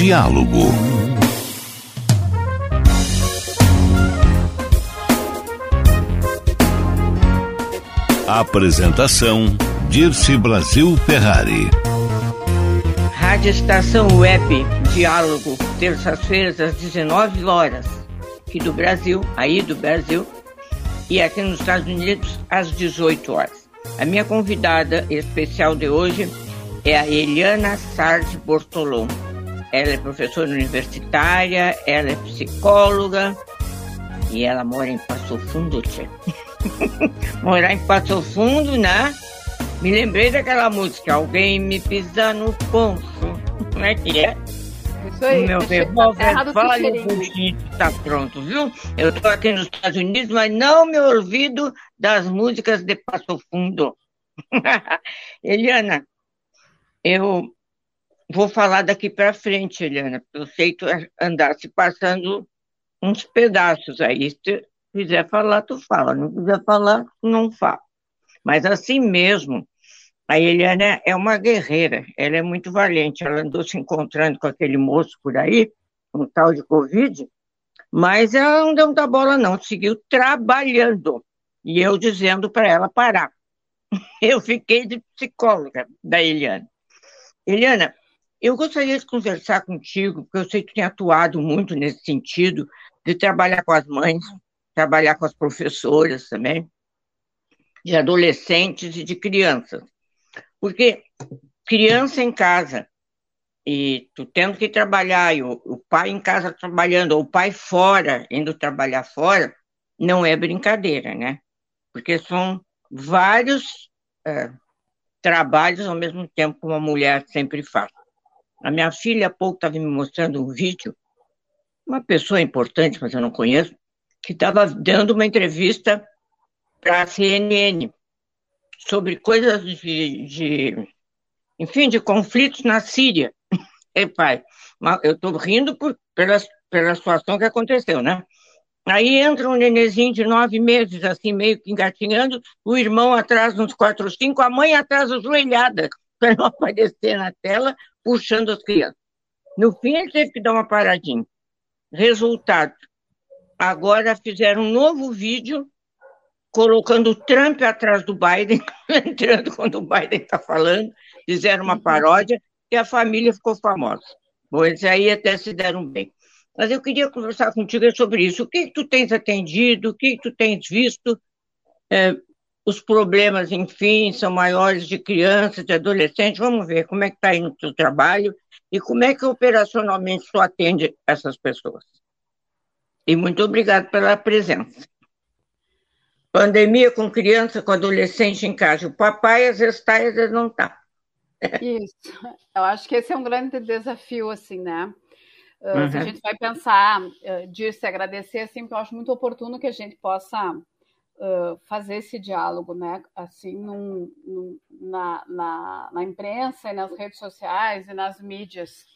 Diálogo. Apresentação Dirce Brasil Ferrari. Rádio Estação Web, Diálogo, terças-feiras às 19 horas, aqui do Brasil, aí do Brasil, e aqui nos Estados Unidos às 18 horas. A minha convidada especial de hoje é a Eliana Sardi Bortolom. Ela é professora universitária, ela é psicóloga e ela mora em Passo Fundo, tia. Morar em Passo Fundo, né? Me lembrei daquela música, Alguém Me Pisa no Ponto. Como é que é? Isso aí. O meu revólver vale o buchinho tá pronto, viu? Eu tô aqui nos Estados Unidos, mas não me olvido das músicas de Passo Fundo. Eliana, eu vou falar daqui para frente, Eliana. Eu sei tu andar se passando uns pedaços aí. Se quiser falar, tu fala. Não quiser falar, não fala. Mas assim mesmo, a Eliana é uma guerreira, ela é muito valente. Ela andou se encontrando com aquele moço por aí, um tal de Covid, mas ela não deu muita bola, não, seguiu trabalhando. E eu dizendo para ela parar. Eu fiquei de psicóloga da Eliana. Eliana, eu gostaria de conversar contigo, porque eu sei que tu tem atuado muito nesse sentido, de trabalhar com as mães, trabalhar com as professoras também, de adolescentes e de crianças. Porque criança em casa, e tu tendo que trabalhar, e o, pai em casa trabalhando, ou o pai fora, indo trabalhar fora, não é brincadeira, né? Porque são vários é, trabalhos ao mesmo tempo que uma mulher sempre faz. A minha filha há pouco estava me mostrando um vídeo, uma pessoa importante, mas eu não conheço, que estava dando uma entrevista para a CNN sobre coisas de, de, enfim, de conflitos na Síria. E, pai, eu estou rindo por, pela, pela situação que aconteceu, né? Aí entra um nenezinho de nove meses, assim, meio que engatinhando, o irmão atrás uns quatro, cinco, a mãe atrás ajoelhada, para não aparecer na tela, puxando as crianças. No fim, ele teve que dar uma paradinha. Resultado, agora fizeram um novo vídeo colocando o Trump atrás do Biden, entrando quando o Biden está falando, fizeram uma paródia e a família ficou famosa. Pois aí até se deram bem. Mas eu queria conversar contigo sobre isso. O que, que tu tens atendido? O que, que tu tens visto? É, os problemas, enfim, são maiores de crianças, de adolescentes. Vamos ver como é que está aí no teu trabalho e como é que operacionalmente tu atende essas pessoas. E muito obrigado pela presença. Pandemia com criança, com adolescente em casa. O papai às vezes está, às vezes não está. Isso. Eu acho que esse é um grande desafio, assim, né? Uh, uhum. Se a gente vai pensar, uh, Dirce, agradecer, assim, porque eu acho muito oportuno que a gente possa uh, fazer esse diálogo, né? Assim, num, num, na, na, na, imprensa e nas redes sociais e nas mídias.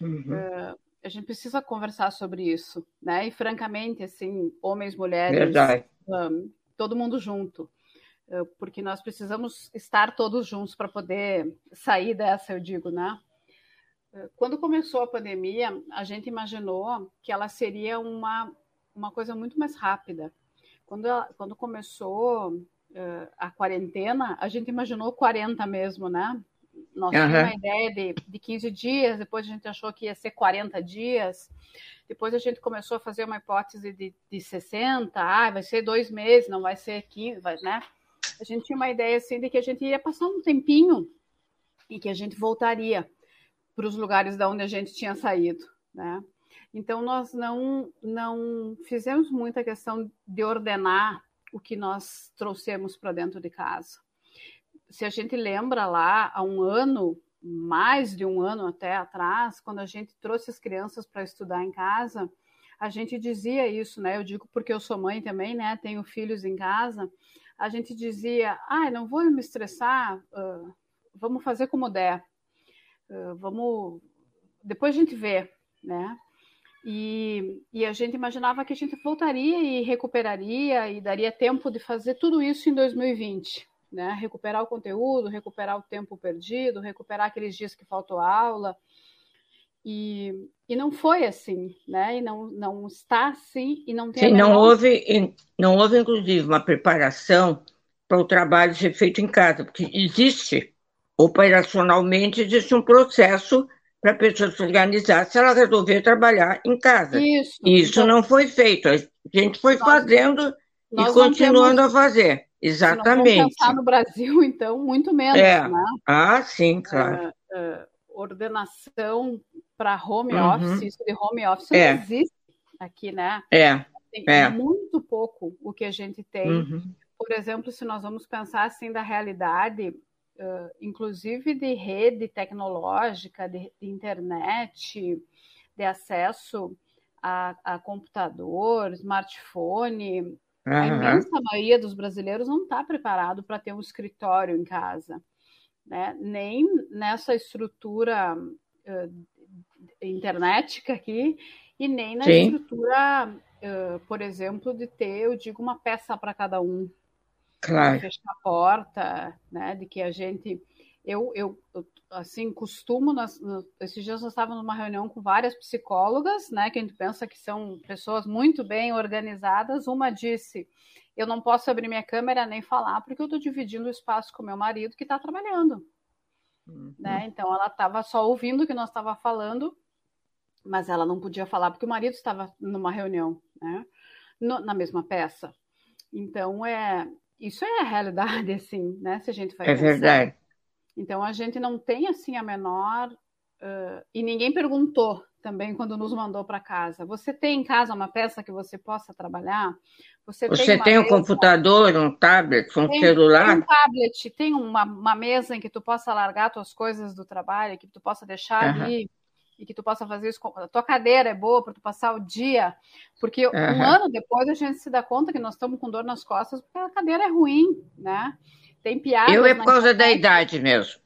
Uhum. Uh, a gente precisa conversar sobre isso, né? E francamente, assim, homens, mulheres, um, todo mundo junto, uh, porque nós precisamos estar todos juntos para poder sair dessa, eu digo, né? Quando começou a pandemia, a gente imaginou que ela seria uma, uma coisa muito mais rápida, quando, quando começou uh, a quarentena, a gente imaginou 40 mesmo, né? Nós uhum. tínhamos uma ideia de, de 15 dias, depois a gente achou que ia ser 40 dias, depois a gente começou a fazer uma hipótese de, de 60, ah, vai ser dois meses, não vai ser 15, vai, né? A gente tinha uma ideia assim de que a gente ia passar um tempinho e que a gente voltaria para os lugares da onde a gente tinha saído, né? Então, nós não, não fizemos muita questão de ordenar o que nós trouxemos para dentro de casa. Se a gente lembra lá, há um ano, mais de um ano até atrás, quando a gente trouxe as crianças para estudar em casa, a gente dizia isso, né? Eu digo porque eu sou mãe também, né? Tenho filhos em casa. A gente dizia, ah, não vou me estressar, uh, vamos fazer como der, uh, vamos, depois a gente vê, né? E, e, a gente imaginava que a gente voltaria e recuperaria e daria tempo de fazer tudo isso em 2020 né? Recuperar o conteúdo, recuperar o tempo perdido, recuperar aqueles dias que faltou aula. E, e não foi assim, né? E não, não está assim e não tem. Sim, não houve, não houve inclusive uma preparação para o trabalho ser feito em casa, porque existe operacionalmente existe um processo para a pessoa se organizar se ela resolver trabalhar em casa. Isso. Isso não foi feito. A gente foi nós, fazendo nós e continuando temos... a fazer. Exatamente. Se no Brasil, então, muito menos, é. né? Ah, sim, claro. Uh, uh, ordenação para home uhum. office, isso de home office é. não existe aqui, né? É. Tem é. muito pouco o que a gente tem. Uhum. Por exemplo, se nós vamos pensar assim da realidade, uh, inclusive de rede tecnológica, de, de internet, de acesso a, a computador, smartphone, Uhum. A imensa maioria dos brasileiros não está preparado para ter um escritório em casa, né? nem nessa estrutura uh, internética aqui e nem na Sim. estrutura, uh, por exemplo, de ter, eu digo, uma peça para cada um. Claro. Fechar a porta, né? De que a gente. Eu, eu, eu assim, costumo, nas, esses dias nós estávamos numa reunião com várias psicólogas, né, que a gente pensa que são pessoas muito bem organizadas. Uma disse: Eu não posso abrir minha câmera nem falar, porque eu estou dividindo o espaço com meu marido que está trabalhando. Uhum. Né? Então ela estava só ouvindo o que nós estava falando, mas ela não podia falar porque o marido estava numa reunião, né? No, na mesma peça. Então é isso é a realidade, assim, né? Se a gente vai é pensar. verdade. Então a gente não tem assim a menor uh, e ninguém perguntou também quando nos mandou para casa. Você tem em casa uma peça que você possa trabalhar? Você, você tem, tem um computador, um tablet, um tem, celular? Tem um tablet, tem uma, uma, mesa em que tu possa largar tuas coisas do trabalho, que tu possa deixar uhum. ali e que tu possa fazer isso. A tua cadeira é boa para tu passar o dia, porque uhum. um ano depois a gente se dá conta que nós estamos com dor nas costas porque a cadeira é ruim, né? Tem piada. Eu é por causa da idade mesmo.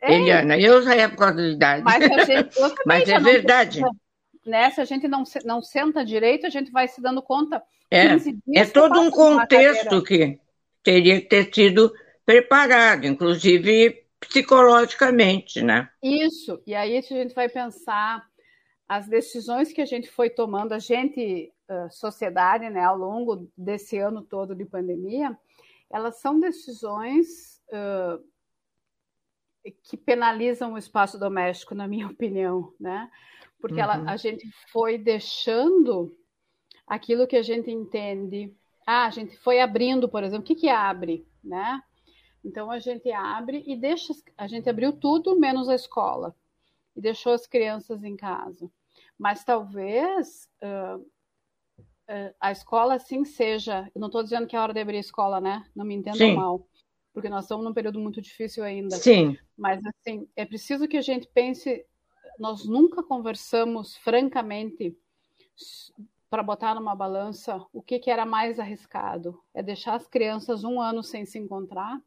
É. Eliana, eu já é por causa da idade. Mas, gente, Mas é verdade. Precisa, né? Se a gente não, não senta direito, a gente vai se dando conta. É, é todo um contexto que teria que ter sido preparado, inclusive psicologicamente, né? Isso. E aí a gente vai pensar as decisões que a gente foi tomando, a gente, sociedade, né, ao longo desse ano todo de pandemia, elas são decisões uh, que penalizam o espaço doméstico, na minha opinião, né? Porque uhum. ela, a gente foi deixando aquilo que a gente entende. Ah, a gente foi abrindo, por exemplo, o que, que abre, né? Então a gente abre e deixa, a gente abriu tudo menos a escola e deixou as crianças em casa. Mas talvez uh, é, a escola sim seja. Eu não estou dizendo que é hora de abrir a escola, né? Não me entendam sim. mal, porque nós estamos num período muito difícil ainda. Sim. Mas assim, é preciso que a gente pense. Nós nunca conversamos francamente para botar numa balança o que, que era mais arriscado. É deixar as crianças um ano sem se encontrar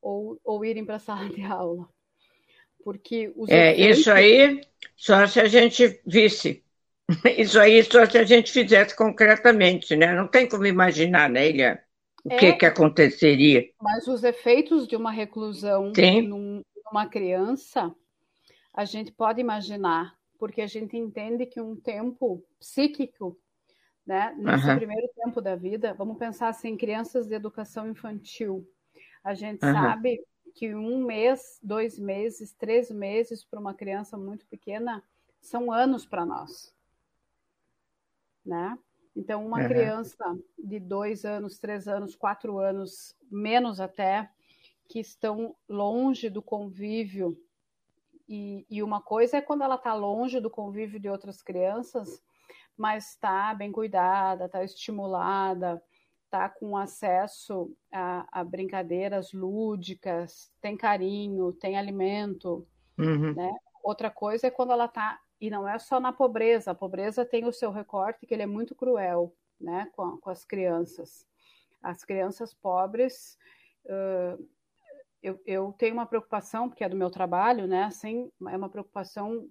ou, ou irem para a sala de aula. Porque os é, efeitos... isso aí, só se a gente visse Isso aí só se a gente fizesse concretamente, né? Não tem como imaginar, né, Ilha? O é, que, que aconteceria. Mas os efeitos de uma reclusão num, numa criança, a gente pode imaginar, porque a gente entende que um tempo psíquico, né, nesse uhum. primeiro tempo da vida, vamos pensar assim, crianças de educação infantil. A gente uhum. sabe que um mês, dois meses, três meses para uma criança muito pequena são anos para nós né? Então, uma uhum. criança de dois anos, três anos, quatro anos, menos até, que estão longe do convívio. E, e uma coisa é quando ela está longe do convívio de outras crianças, mas está bem cuidada, está estimulada, está com acesso a, a, brincadeiras lúdicas, tem carinho, tem alimento, Uhum. Né? Outra coisa é quando ela está e não é só na pobreza. A pobreza tem o seu recorte que ele é muito cruel, né, com, com as crianças. As crianças pobres, uh, eu, eu, tenho uma preocupação porque é do meu trabalho, né? Assim, é uma preocupação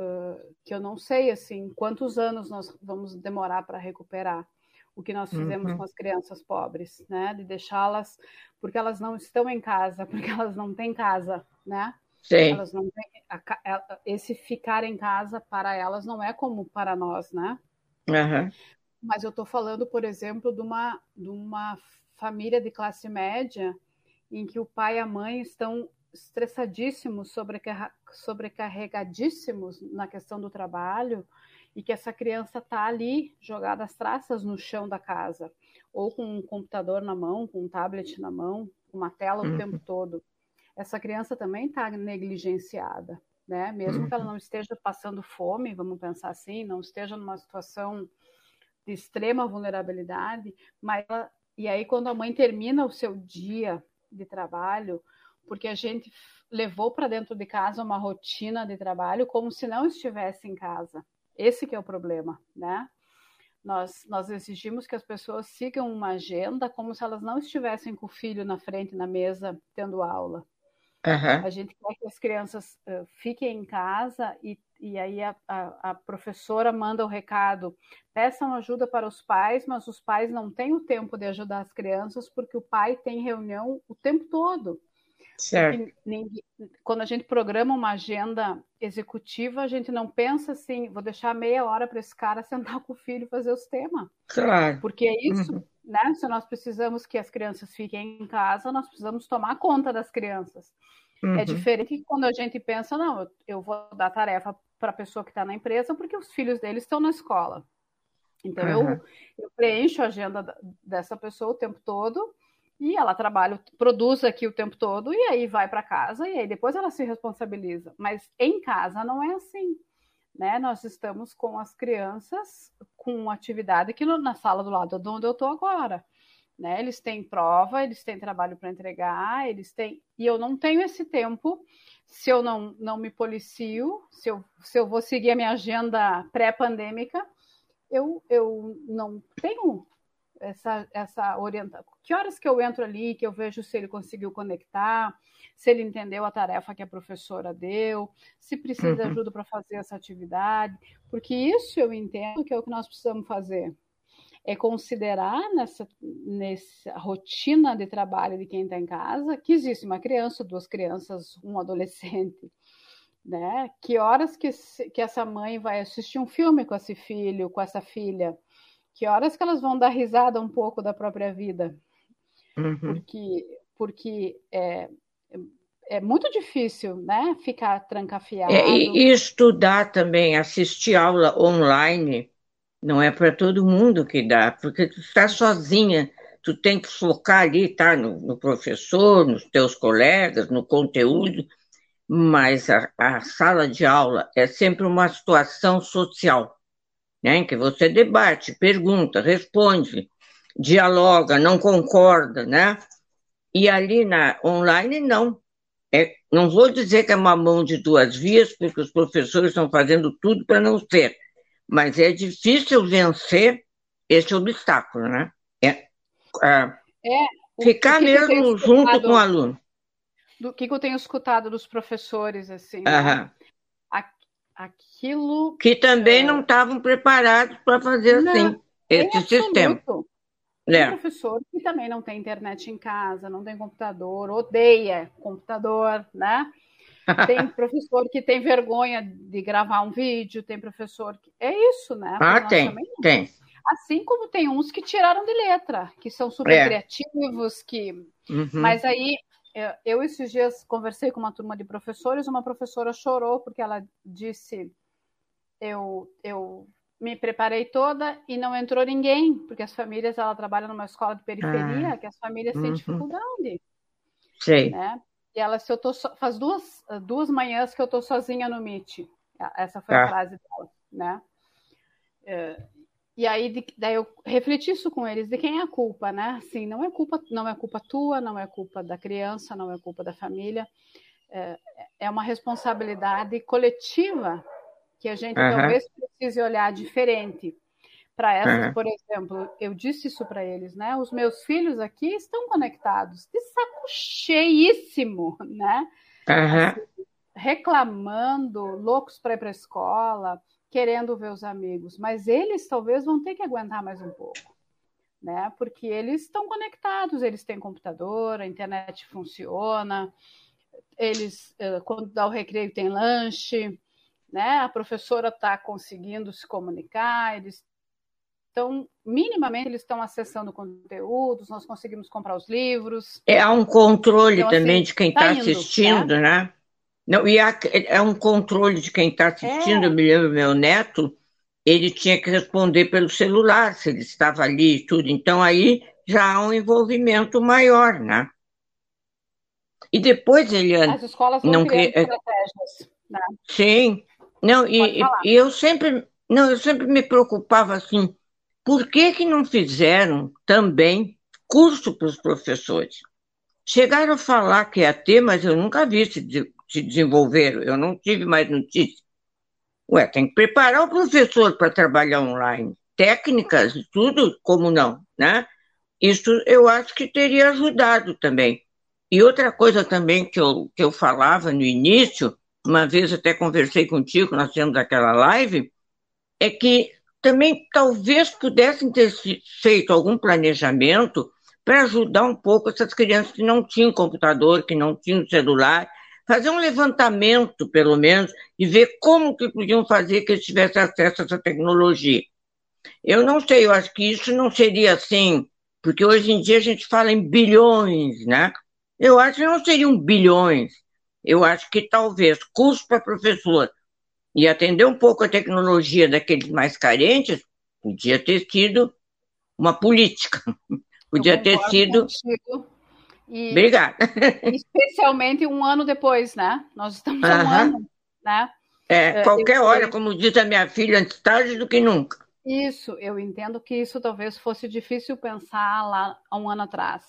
uh, que eu não sei assim quantos anos nós vamos demorar para recuperar o que nós fizemos uhum. com as crianças pobres, né? De deixá-las porque elas não estão em casa, porque elas não têm casa, né? Sim. Elas não têm, a, esse ficar em casa para elas não é como para nós, né? Uhum. Mas eu estou falando, por exemplo, de uma, de uma família de classe média em que o pai e a mãe estão estressadíssimos, sobrecarregadíssimos na questão do trabalho e que essa criança está ali jogada as traças no chão da casa, ou com um computador na mão, com um tablet na mão, uma tela o uhum. tempo todo. Essa criança também está negligenciada, né? Mesmo que ela uhum. não esteja passando fome, vamos pensar assim, não esteja numa situação de extrema vulnerabilidade, mas ela... e aí quando a mãe termina o seu dia de trabalho, porque a gente levou para dentro de casa uma rotina de trabalho como se não estivesse em casa. Esse que é o problema, né? Nós, nós exigimos que as pessoas sigam uma agenda como se elas não estivessem com o filho na frente, na mesa, tendo aula. Uhum. A gente quer que as crianças uh, fiquem em casa e, e aí a, a, a, professora manda o recado: peçam ajuda para os pais, mas os pais não têm o tempo de ajudar as crianças porque o pai tem reunião o tempo todo. Certo. Quando a gente programa uma agenda executiva, a gente não pensa assim, vou deixar meia hora para esse cara sentar com o filho e fazer os temas. Claro. Porque é isso, uhum. né? Se nós precisamos que as crianças fiquem em casa, nós precisamos tomar conta das crianças. É uhum. É diferente quando a gente pensa, não, eu, eu vou dar tarefa para a pessoa que está na empresa porque os filhos deles estão na escola. Então uhum. eu, eu preencho a agenda dessa pessoa o tempo todo e ela trabalha, produz aqui o tempo todo e aí vai para casa e aí depois ela se responsabiliza. Mas em casa não é assim. Né? Nós estamos com as crianças com atividade aqui na sala do lado de onde eu estou agora. Né? Eles têm prova, eles têm trabalho para entregar, eles têm. E eu não tenho esse tempo se eu não, não me policio, se eu, se eu vou seguir a minha agenda pré-pandêmica, eu, eu não tenho essa, essa orientação. Que horas que eu entro ali, que eu vejo se ele conseguiu conectar, se ele entendeu a tarefa que a professora deu, se precisa de uhum. ajuda para fazer essa atividade, porque isso eu entendo que é o que nós precisamos fazer. É considerar nessa, nessa rotina de trabalho de quem está em casa que existe uma criança, duas crianças, um adolescente, né? Que horas que, que essa mãe vai assistir um filme com esse filho, com essa filha? Que horas que elas vão dar risada um pouco da própria vida? Uhum. Porque, porque é, é muito difícil, né? Ficar trancafiado. É, e, estudar também, assistir aula online, não é para todo mundo que dá, porque tu está sozinha, tu tem que focar ali, tá? No, no professor, nos teus colegas, no conteúdo, mas a, a sala de aula é sempre uma situação social né, em que você debate, pergunta, responde, dialoga, não concorda, né? E ali na online não. É, não vou dizer que é uma mão de duas vias, porque os professores estão fazendo tudo para não ser, mas é difícil vencer esse obstáculo, né? É, é, é ficar que mesmo que junto com o aluno. Do que, que, eu tenho escutado dos professores, assim, né? Aquilo. Que também é... não estavam preparados para fazer não, assim, esse sistema. Tem é. professor que também não tem internet em casa, não tem computador, odeia computador, né? Tem professor que tem vergonha de gravar um vídeo, tem professor que. É isso, né? Ah, tem, tem. Assim como tem uns que tiraram de letra, que são super é. criativos, que. Uhum. Mas aí eu, eu, esses dias conversei com uma turma de professores, uma professora chorou porque ela disse: eu, eu me preparei toda e não entrou ninguém, porque as famílias, ela trabalha numa escola de periferia, ah, que as famílias uhum. têm dificuldade. Sei. Né? E ela, se eu tô so... faz duas, duas manhãs que eu tô sozinha no Meet. Essa foi ah. a frase dela, né? E aí de, daí eu refleti isso com eles, de quem é a culpa, né? Assim, não é culpa, não é culpa tua, não é culpa da criança, não é culpa da família, é, é uma responsabilidade coletiva que a gente uhum. talvez precise olhar diferente para essas, uhum. por exemplo, eu disse isso para eles, né? Os meus filhos aqui estão conectados, de saco cheíssimo, né? Uhum. Assim, reclamando, loucos para ir para a escola, querendo ver os amigos, mas eles talvez vão ter que aguentar mais um pouco, né? Porque eles estão conectados, eles têm computador, a internet funciona, eles quando dá o recreio tem lanche, né? A professora está conseguindo se comunicar, eles então, minimamente, eles estão acessando conteúdos, nós conseguimos comprar os livros. É há um controle então, também assim, de quem está tá assistindo, né? né? Não, e há, é um controle de quem está assistindo. É. Eu me lembro, meu neto, ele tinha que responder pelo celular, se ele estava ali e tudo. Então, aí já há um envolvimento maior, né? E depois, Eliane... As escolas não criando é estratégias. Né? Sim. Não, e, e eu sempre... Não, eu sempre me preocupava assim, por que, que não fizeram também curso para os professores? Chegaram a falar que ia ter, mas eu nunca vi se, se desenvolver, eu não tive mais notícia. Ué, tem que preparar o professor para trabalhar online. Técnicas tudo, como não, né? Isso eu acho que teria ajudado também. E outra coisa também que eu, que eu falava no início, uma vez até conversei contigo, nós temos aquela live, é que também talvez pudessem ter feito algum planejamento para ajudar um pouco essas crianças que não tinham computador, que não tinham celular, fazer um levantamento, pelo menos, e ver como que podiam fazer que eles tivessem acesso a essa tecnologia. Eu não sei, eu acho que isso não seria assim, porque hoje em dia a gente fala em bilhões, né? Eu acho que não seriam bilhões. Eu acho que talvez custo para professor e atender um pouco a tecnologia daqueles mais carentes, podia ter sido uma política. Podia ter sido. E, Obrigada. Especialmente um ano depois, né? Nós estamos há um ano, né? É, é qualquer eu, hora, como diz a minha filha, antes tarde do que nunca. Isso, eu entendo que isso talvez fosse difícil pensar lá há um ano atrás.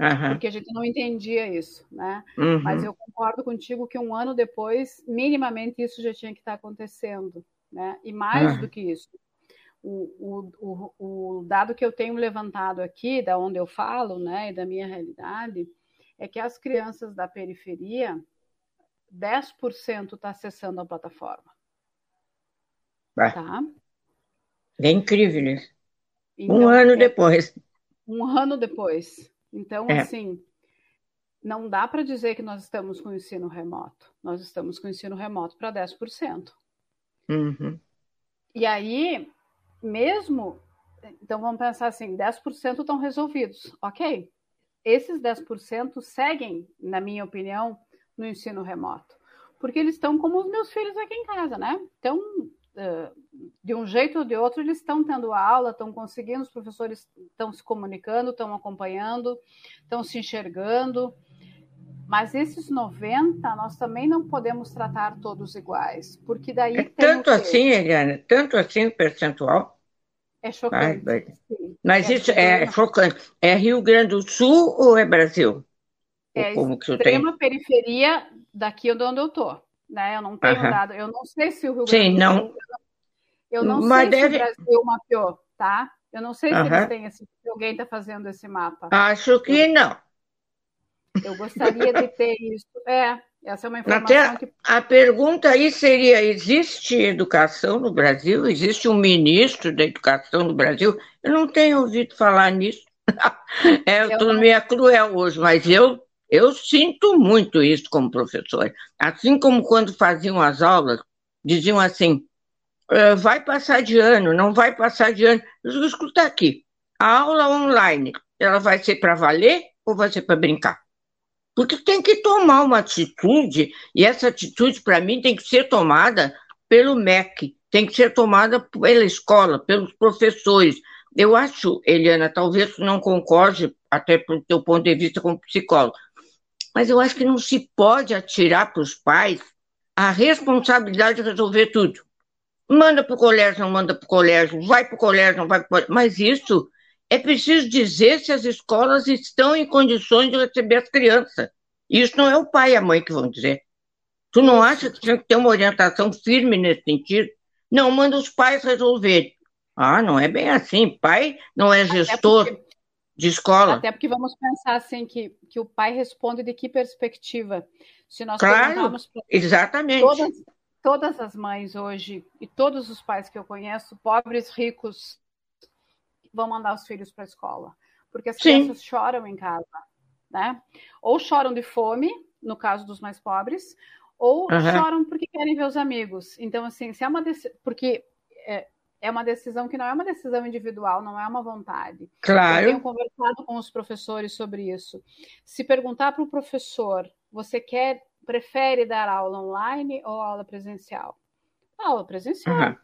Uhum. Porque a gente não entendia isso, né? Uhum. Mas eu concordo contigo que um ano depois, minimamente, isso já tinha que estar acontecendo, né? E mais uhum. do que isso, o, o, o, dado que eu tenho levantado aqui, da onde eu falo, né, e da minha realidade, é que as crianças da periferia, 10% está acessando a plataforma. Tá? É incrível isso. Então, um ano é, depois. Um ano depois. Então, é. assim, não dá para dizer que nós estamos com o ensino remoto. Nós estamos com o ensino remoto para 10%. Uhum. E aí, mesmo. Então, vamos pensar assim: 10% estão resolvidos. Ok. Esses 10% seguem, na minha opinião, no ensino remoto. Porque eles estão como os meus filhos aqui em casa, né? Então, de um jeito ou de outro, eles estão tendo aula, estão conseguindo, os professores estão se comunicando, estão acompanhando, estão se enxergando. Mas esses 90, nós também não podemos tratar todos iguais, porque daí é Tanto assim, Eliana, tanto assim o percentual? É chocante. Mas é isso é chocante. É Rio Grande do Sul ou é Brasil? É como que extrema periferia daqui onde eu estou né? Eu não tenho uhum. dado, eu não sei se o Rio Grande Sim, não. Eu não Mas sei deve... se o Brasil mapeou, tá? Eu não sei uhum. se eles têm esse, se alguém está fazendo esse mapa. Acho que não. Eu gostaria de ter isso. É, essa é uma informação Até que. A pergunta aí seria: existe educação no Brasil? Existe um ministro da educação no Brasil? Eu não tenho ouvido falar nisso. é, eu estou meio cruel hoje, mas eu eu sinto muito isso como professor. Assim como quando faziam as aulas, diziam assim: ah, vai passar de ano, não vai passar de ano. Eu escuta aqui, a aula online, ela vai ser para valer ou vai ser para brincar? Porque tem que tomar uma atitude, e essa atitude, para mim, tem que ser tomada pelo MEC, tem que ser tomada pela escola, pelos professores. Eu acho, Eliana, talvez não concorde, até pelo teu ponto de vista como psicólogo, mas eu acho que não se pode atirar para os pais a responsabilidade de resolver tudo. Manda para o colégio, não manda para o colégio, vai para o colégio, não vai para o colégio. Mas isso é preciso dizer se as escolas estão em condições de receber as crianças. Isso não é o pai e a mãe que vão dizer. Tu não acha que tinha que ter uma orientação firme nesse sentido? Não, manda os pais resolver. Ah, não é bem assim. Pai não é gestor porque, de escola. Até porque vamos pensar assim que, que o pai responde de que perspectiva? Se nós claro, exatamente. Todas, todas as mães hoje e todos os pais que eu conheço, pobres, ricos, vão mandar os filhos para a escola, porque as Sim. crianças choram em casa, né? Ou choram de fome, no caso dos mais pobres, ou uhum. choram porque querem ver os amigos. Então, assim, se é uma porque é, é, uma decisão que não é uma decisão individual, não é uma vontade. Claro. Eu tenho conversado com os professores sobre isso. Se perguntar para o professor, você quer prefere dar aula online ou aula presencial? Aula presencial. Uhum.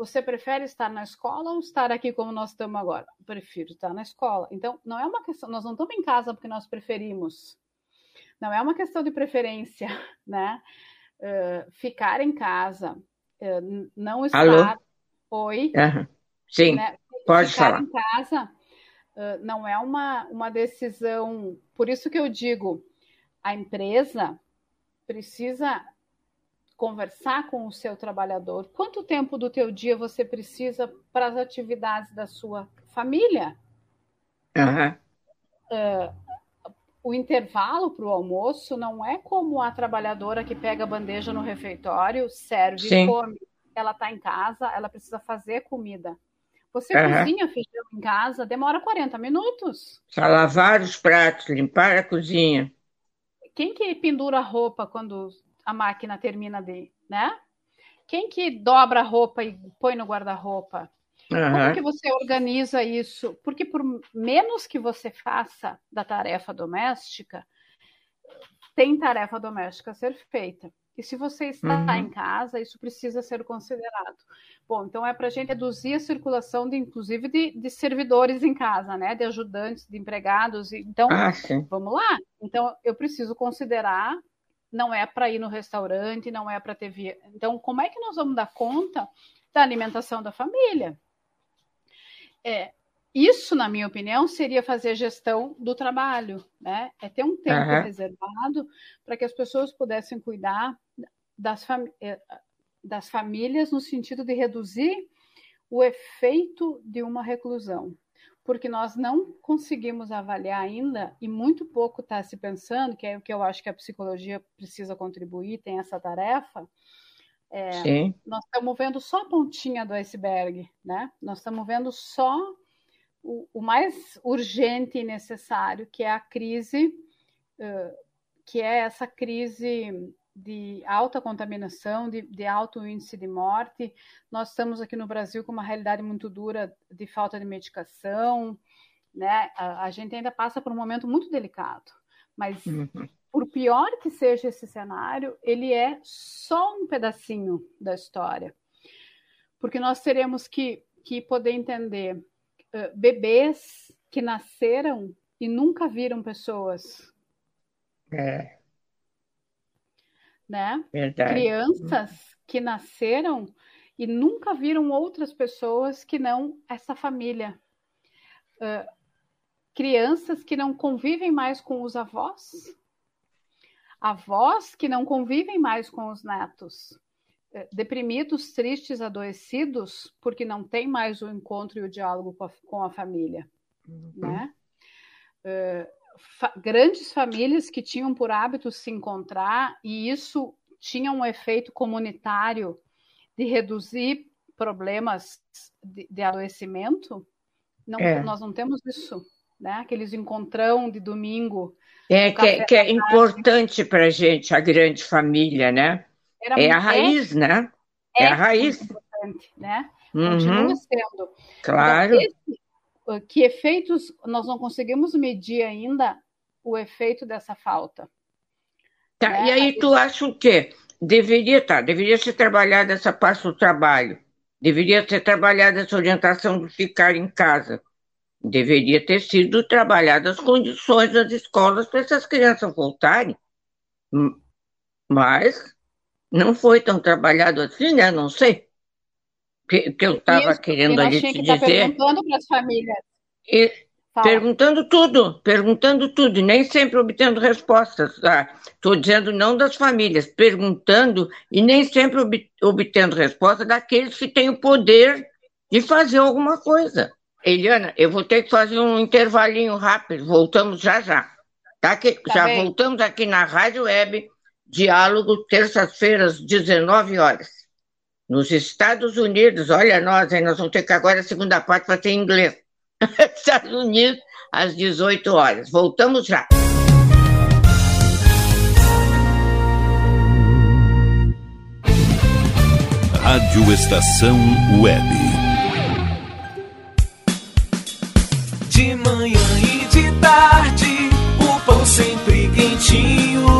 Você prefere estar na escola ou estar aqui como nós estamos agora? Eu prefiro estar na escola. Então, não é uma questão, nós não estamos em casa porque nós preferimos. Não é uma questão de preferência, né? Uh, ficar em casa, uh, não estar. Alô? Oi. Uhum. Sim, né? pode ficar falar. em casa uh, não é uma, uma decisão. Por isso que eu digo, a empresa precisa conversar com o seu trabalhador. Quanto tempo do teu dia você precisa para as atividades da sua família? Uhum. Uh, o intervalo para o almoço não é como a trabalhadora que pega a bandeja no refeitório, serve e come. Ela está em casa, ela precisa fazer comida. Você uhum. cozinha feijão em casa, demora 40 minutos. Para lavar os pratos, limpar a cozinha quem que pendura a roupa quando a máquina termina de, né? Quem que dobra a roupa e põe no guarda-roupa? Uhum. Como que você organiza isso? Porque por menos que você faça da tarefa doméstica, tem tarefa doméstica a ser feita. E se você está uhum. em casa, isso precisa ser considerado. Bom, então é para a gente reduzir a circulação, de, inclusive, de, de, servidores em casa, né? De ajudantes, de empregados. Então, ah, vamos lá. Então, eu preciso considerar, não é para ir no restaurante, não é para ter via. Então, como é que nós vamos dar conta da alimentação da família? É, isso, na minha opinião, seria fazer gestão do trabalho, né? É ter um tempo uhum. reservado para que as pessoas pudessem cuidar das, fami eh, das famílias no sentido de reduzir o efeito de uma reclusão. Porque nós não conseguimos avaliar ainda, e muito pouco está se pensando, que é o que eu acho que a psicologia precisa contribuir, tem essa tarefa, é, nós estamos vendo só a pontinha do iceberg, né? Nós estamos vendo só o, o, mais urgente e necessário, que é a crise, uh, que é essa crise de alta contaminação, de, de, alto índice de morte. Nós estamos aqui no Brasil com uma realidade muito dura de falta de medicação, né? A, a gente ainda passa por um momento muito delicado, mas uhum. por pior que seja esse cenário, ele é só um pedacinho da história, porque nós teremos que, que poder entender uh, bebês que nasceram e nunca viram pessoas. É né? Verdade. Crianças que nasceram e nunca viram outras pessoas que não essa família. Uh, crianças que não convivem mais com os avós, avós que não convivem mais com os netos, uh, deprimidos, tristes, adoecidos, porque não tem mais o encontro e o diálogo com a, com a família, uhum. né? Uh, fa grandes famílias que tinham por hábito se encontrar e isso tinha um efeito comunitário de reduzir problemas de, de adoecimento. Não, é. Nós não temos isso, né? Aqueles encontrão de domingo. É que, é, que é importante para a gente, a grande família, né? Era, é a raiz, é, né? É, a raiz. Né? Uhum. Continua sendo. Claro. Então, esse, que efeitos nós não conseguimos medir ainda o efeito dessa falta. Tá, né? E aí tu acha o quê? Deveria tá, deveria ser trabalhada essa parte do trabalho, deveria ser trabalhada essa orientação de ficar em casa, deveria ter sido trabalhadas as condições das escolas para essas crianças voltarem, mas não foi tão trabalhado assim, né? Não sei que, que eu estava querendo ali te que tá dizer. perguntando para as famílias. E. Perguntando tudo, perguntando tudo, e nem sempre obtendo respostas. Estou tá? dizendo não das famílias, perguntando e nem sempre ob obtendo resposta daqueles que têm o poder de fazer alguma coisa. Eliana, eu vou ter que fazer um intervalinho rápido, voltamos já já. Tá que, tá já bem. voltamos aqui na Rádio Web, Diálogo, terças-feiras, 19 horas. Nos Estados Unidos, olha nós, aí nós vamos ter que agora a segunda parte vai ser em inglês. Estados Unidos, às 18 horas. Voltamos já. Rádio Estação Web. De manhã e de tarde, o pão sempre quentinho.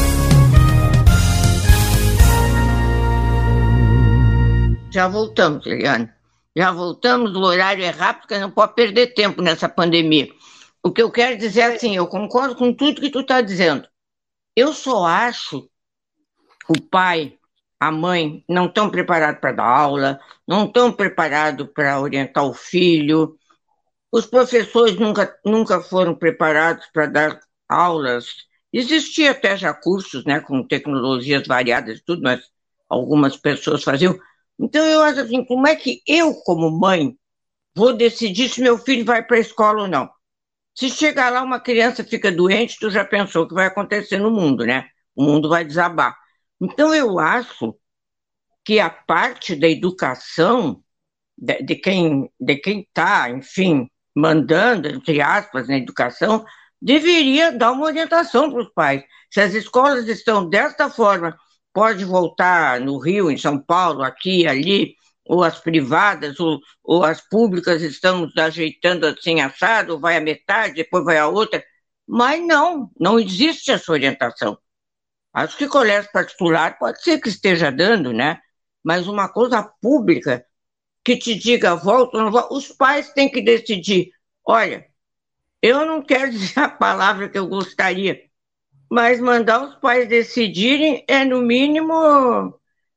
Já voltamos, Eliane. Já voltamos, o horário é rápido, porque não pode perder tempo nessa pandemia. O que eu quero dizer é assim, eu concordo com tudo que tu está dizendo. Eu só acho o pai, a mãe não estão preparados para dar aula, não estão preparados para orientar o filho. Os professores nunca, nunca foram preparados para dar aulas. Existia até já cursos, né, com tecnologias variadas e tudo, mas algumas pessoas faziam. Então eu acho assim, como é que eu, como mãe, vou decidir se meu filho vai para a escola ou não? Se chegar lá uma criança fica doente, tu já pensou o que vai acontecer no mundo, né? O mundo vai desabar. Então eu acho que a parte da educação de, de quem de quem está, enfim, mandando entre aspas na educação, deveria dar uma orientação para os pais. Se as escolas estão desta forma, pode voltar no Rio, em São Paulo, aqui, ali, ou as privadas, ou, ou as públicas estamos ajeitando assim assado, vai a metade, depois vai a outra. Mas não, não existe essa orientação. Acho que colégio particular pode ser que esteja dando, né? Mas uma coisa pública que te diga volta ou não volta, os pais têm que decidir. Olha, eu não quero dizer a palavra que eu gostaria, mas mandar os pais decidirem é, no mínimo,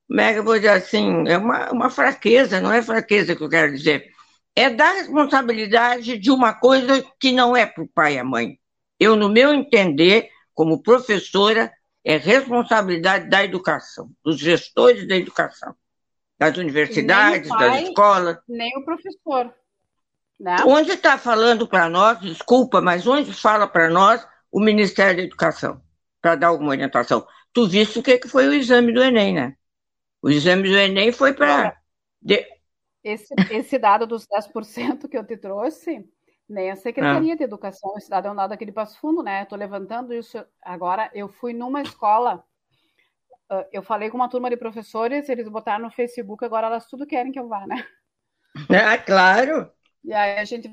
como é que eu vou dizer assim, é uma, uma fraqueza, não é fraqueza que eu quero dizer. É dar responsabilidade de uma coisa que não é para o pai e a mãe. Eu, no meu entender, como professora, é responsabilidade da educação, dos gestores da educação, das universidades, pai, das escolas. Nem o professor. Né? Onde está falando para nós, desculpa, mas onde fala para nós o Ministério da Educação, para dar alguma orientação? Tu viste o que, que foi o exame do Enem, né? O exame do Enem foi para. De... Esse, esse dado dos 10% que eu te trouxe, nem a Secretaria ah. de Educação, esse dado é um dado aqui de Passo Fundo, né? Estou levantando isso agora. Eu fui numa escola, uh, eu falei com uma turma de professores, eles botaram no Facebook, agora elas tudo querem que eu vá, né? Ah, claro! E aí a gente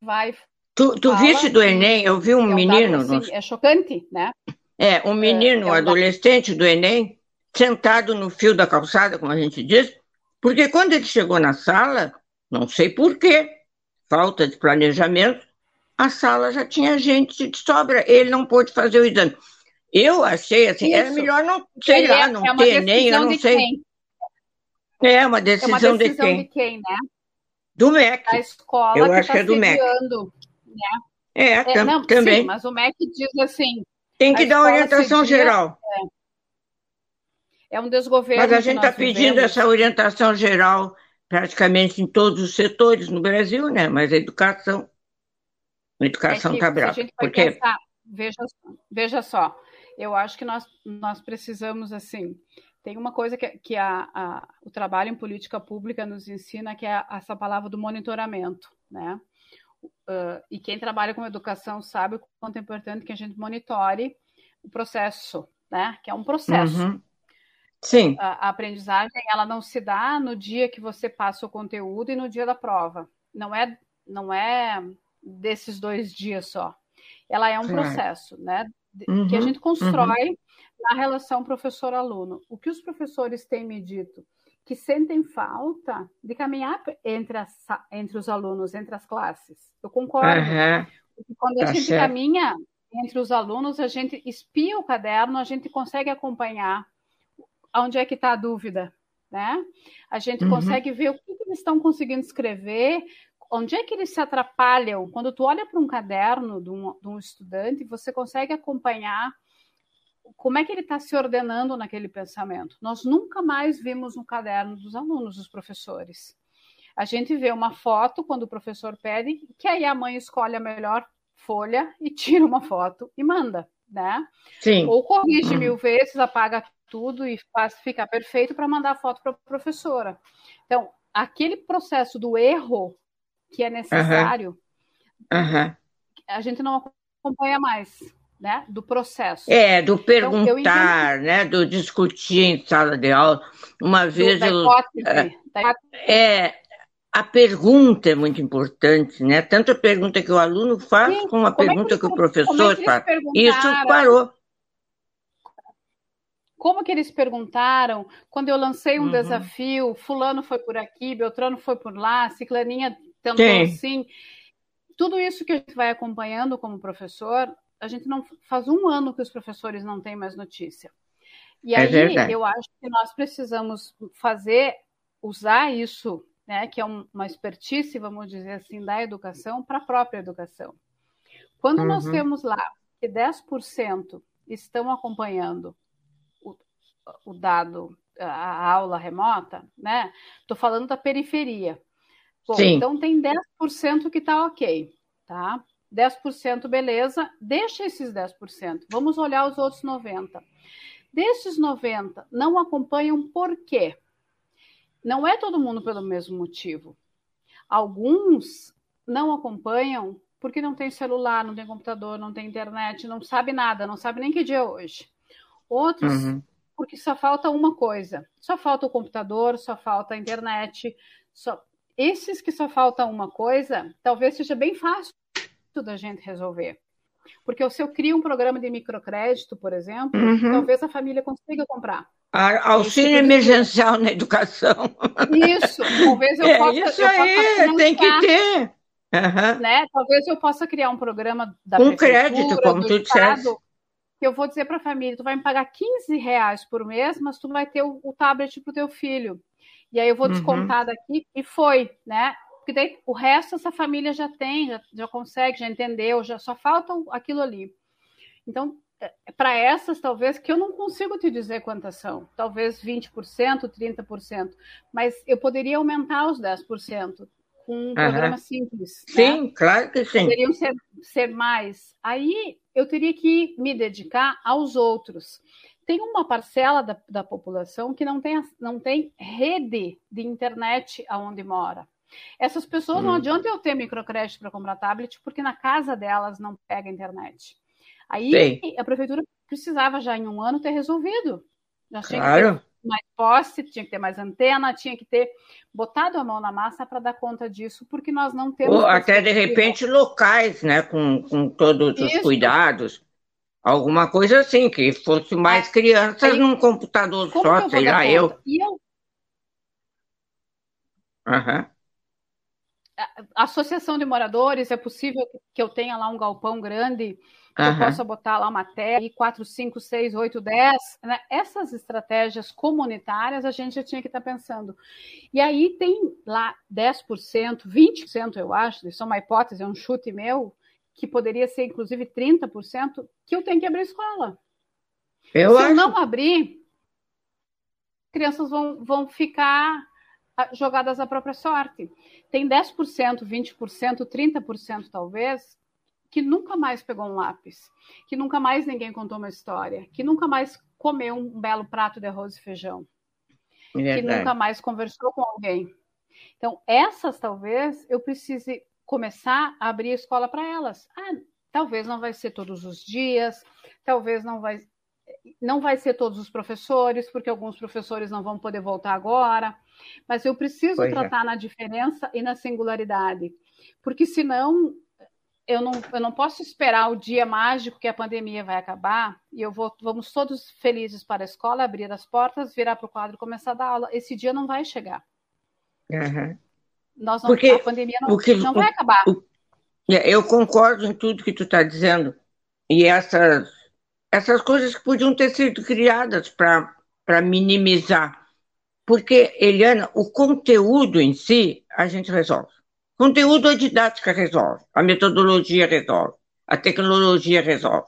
vai. Tu, tu viste do Enem? Eu vi um, é um menino. Dado, assim, no... É chocante, né? É, um menino, é, é um adolescente do Enem, sentado no fio da calçada, como a gente diz, porque quando ele chegou na sala, não sei por quê, falta de planejamento, a sala já tinha gente de sobra, ele não pôde fazer o exame. Eu achei assim, Isso. era melhor não, sei lá, não é ter nem, eu não sei. Quem? É uma decisão, é uma decisão de quem? De quem né? Do MEC. A escola Eu que acho tá que é do MEC. Né? É, é tam não, também. Sim, mas o MEC diz assim. Tem que dar orientação cedia, geral. É. é. um desgoverno. Mas a gente está pedindo essa orientação geral praticamente em todos os setores no Brasil, né? Mas a educação. A educação está é tá brava. Porque... Pensar, veja, veja só, eu acho que nós, nós precisamos, assim, tem uma coisa que, que a, a, o trabalho em política pública nos ensina, que é essa palavra do monitoramento, né? Uh, e quem trabalha com educação sabe o quanto é importante que a gente monitore o processo, né? Que é um processo. Uhum. Sim. A, a, aprendizagem ela não se dá no dia que você passa o conteúdo e no dia da prova. Não é, não é desses dois dias só. Ela é um processo, né? Uhum. Que a uhum. gente constrói uhum na relação professor-aluno. O que os professores têm me dito? Que sentem falta de caminhar entre, as, entre os alunos, entre as classes. Eu concordo. Uhum. Quando a tá gente certo. caminha entre os alunos, a gente espia o caderno, a gente consegue acompanhar onde é que está a dúvida, né? A gente uhum. consegue ver o que, que eles estão conseguindo escrever, onde é que eles se atrapalham. Quando tu olha para um caderno de um, de um estudante, você consegue acompanhar como é que ele está se ordenando naquele pensamento? Nós nunca mais vimos no caderno dos alunos, dos professores. A gente vê uma foto quando o professor pede, que aí a mãe escolhe a melhor folha e tira uma foto e manda, né? Sim. Ou corrige mil vezes, apaga tudo e faz ficar perfeito para mandar a foto para a professora. Então, aquele processo do erro que é necessário, uhum. a gente não acompanha mais né, do processo. É, do perguntar, então, né, do discutir em sala de aula. Uma vez do, eu, hipótese, é, é, a pergunta é muito importante, né? Tanto a pergunta que o aluno faz, Sim, como a como pergunta é que, que, o professor é faz. Isso parou. Como que eles perguntaram quando eu lancei um uhum. desafio, fulano foi por aqui, Beltrano foi por lá, Ciclaninha tentou Sim. assim. Tudo isso que a gente vai acompanhando como professor, a gente não faz um ano que os professores não têm mais notícia. E é aí verdade. eu acho que nós precisamos fazer, usar isso, né, que é uma expertise, vamos dizer assim, da educação para a própria educação. Quando uhum. nós temos lá que 10% estão acompanhando o, o dado, a aula remota, né? Estou falando da periferia. Bom, Sim. então tem 10% que está ok, tá? 10% beleza, deixa esses 10%. Vamos olhar os outros 90. Desses 90, não acompanham por quê? Não é todo mundo pelo mesmo motivo. Alguns não acompanham porque não tem celular, não tem computador, não tem internet, não sabe nada, não sabe nem que dia é hoje. Outros, uhum. porque só falta uma coisa: só falta o computador, só falta a internet. Só... Esses que só falta uma coisa, talvez seja bem fácil da gente resolver. Porque se eu crio um programa de microcrédito, por exemplo, uhum. talvez a família consiga comprar. Auxílio emergencial na educação. Isso, talvez eu é possa. Isso eu aí, tem que ter. Uhum. Né? Talvez eu possa criar um programa da Com crédito, como tu disseste. Que eu vou dizer para a família: tu vai me pagar 15 reais por mês, mas tu vai ter o, o tablet para o teu filho. E aí eu vou uhum. descontar uhum. daqui, e foi, né? Porque daí o resto essa família já tem, já, já consegue, já entendeu, já só falta aquilo ali. Então, é, para essas, talvez, que eu não consigo te dizer quantas são, talvez 20%, 30%, mas eu poderia aumentar os 10% com um uhum. programa simples. Né? Sim, né? claro que sim. Poderiam ser, ser mais. Aí eu teria que me dedicar aos outros. Tem uma parcela da, da população que não tem, não tem rede de internet aonde mora. Essas pessoas hum. não adianta eu ter microcrédito para comprar tablet, porque na casa delas não pega internet. Aí Sim. a prefeitura precisava já em um ano ter resolvido. Já tinha claro. que ter mais posse, tinha que ter mais antena, tinha que ter botado a mão na massa para dar conta disso, porque nós não temos. Ou até de repente locais, né? Com, com todos os Isso. cuidados. Alguma coisa assim, que fosse mais é. crianças Aí, num computador só, sei lá, eu. E eu. Uhum. Associação de moradores, é possível que eu tenha lá um galpão grande que uhum. eu possa botar lá uma tela, 4, 5, 6, 8, 10. Né? Essas estratégias comunitárias a gente já tinha que estar tá pensando. E aí tem lá 10%, 20%, eu acho, isso é uma hipótese, é um chute meu, que poderia ser inclusive 30%, que eu tenho que abrir escola. Eu Se acho... eu não abrir, crianças vão, vão ficar jogadas à própria sorte. Tem 10%, 20%, 30% talvez, que nunca mais pegou um lápis, que nunca mais ninguém contou uma história, que nunca mais comeu um belo prato de arroz e feijão, que nunca mais conversou com alguém. Então, essas talvez eu precise começar a abrir a escola para elas. Ah, talvez não vai ser todos os dias, talvez não vai não vai ser todos os professores, porque alguns professores não vão poder voltar agora, mas eu preciso pois é. tratar é. na diferença e na singularidade, porque senão eu não, eu não posso esperar o dia mágico que a pandemia vai acabar e eu vou, vamos todos felizes para a escola, abrir as portas, virar para o quadro e começar a dar aula. Esse dia não vai chegar. Uhum. Nós não, porque, a pandemia não, porque, não vai acabar. É, eu concordo em tudo que tu está dizendo. E essas, essas coisas que podiam ter sido criadas para minimizar. Porque, Eliana, o conteúdo em si a gente resolve. Conteúdo a didática resolve, a metodologia resolve, a tecnologia resolve.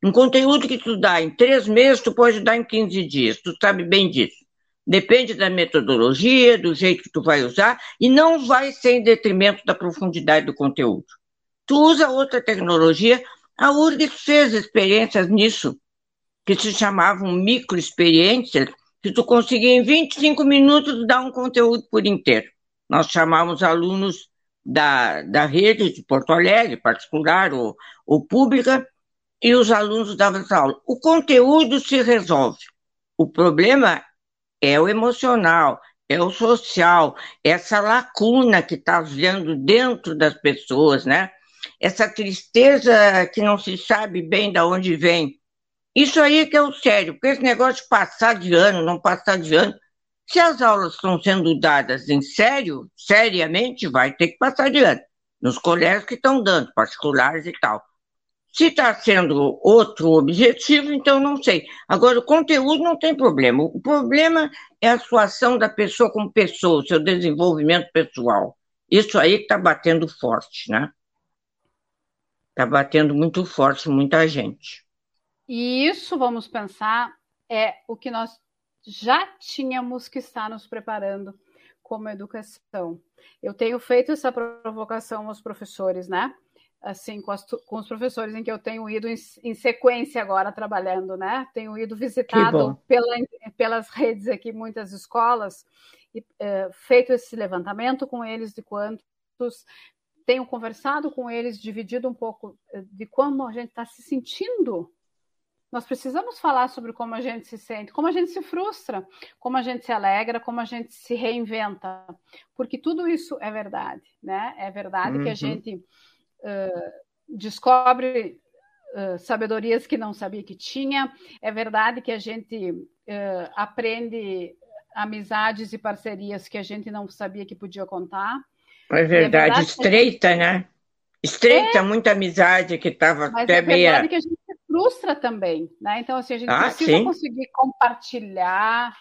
Um conteúdo que tu dá em três meses, tu pode dar em 15 dias, tu sabe bem disso. Depende da metodologia, do jeito que tu vai usar, e não vai ser em detrimento da profundidade do conteúdo. Tu usa outra tecnologia, a URG fez experiências nisso, que se chamavam microexperiências, que tu conseguia em 25 minutos dar um conteúdo por inteiro. Nós chamamos alunos da, da rede de Porto Alegre, particular ou, ou pública, e os alunos davam essa aula. O conteúdo se resolve. O problema é o emocional, é o social, essa lacuna que está vendo dentro das pessoas, né? Essa tristeza que não se sabe bem de onde vem. Isso aí que é o sério, porque esse negócio de passar de ano, não passar de ano, se as aulas estão sendo dadas em sério, seriamente, vai ter que passar adiante. Nos colégios que estão dando, particulares e tal. Se está sendo outro objetivo, então não sei. Agora, o conteúdo não tem problema. O problema é a sua ação da pessoa como pessoa, o seu desenvolvimento pessoal. Isso aí está batendo forte, né? Está batendo muito forte muita gente. E isso, vamos pensar, é o que nós já tínhamos que estar nos preparando como educação. Eu tenho feito essa provocação aos professores, né? Assim, com, as, com os professores em que eu tenho ido em, em sequência agora trabalhando, né? Tenho ido visitado pela, pelas redes aqui, muitas escolas, e é, feito esse levantamento com eles de quantos tenho conversado com eles, dividido um pouco eh, de como a gente está se sentindo. Nós precisamos falar sobre como a gente se sente, como a gente se frustra, como a gente se alegra, como a gente se reinventa, porque tudo isso é verdade, né? É verdade uhum. que a uhum. gente uh, descobre uh, sabedorias que não sabia que tinha, é verdade que a gente uh, aprende amizades e parcerias que a gente não sabia que podia contar. É verdade, é verdade estreita, gente... né? Estreita, é... muita amizade que estava até é meia. que a gente frustra também, né? Então, assim, a gente ah, precisa sim. conseguir compartilhar.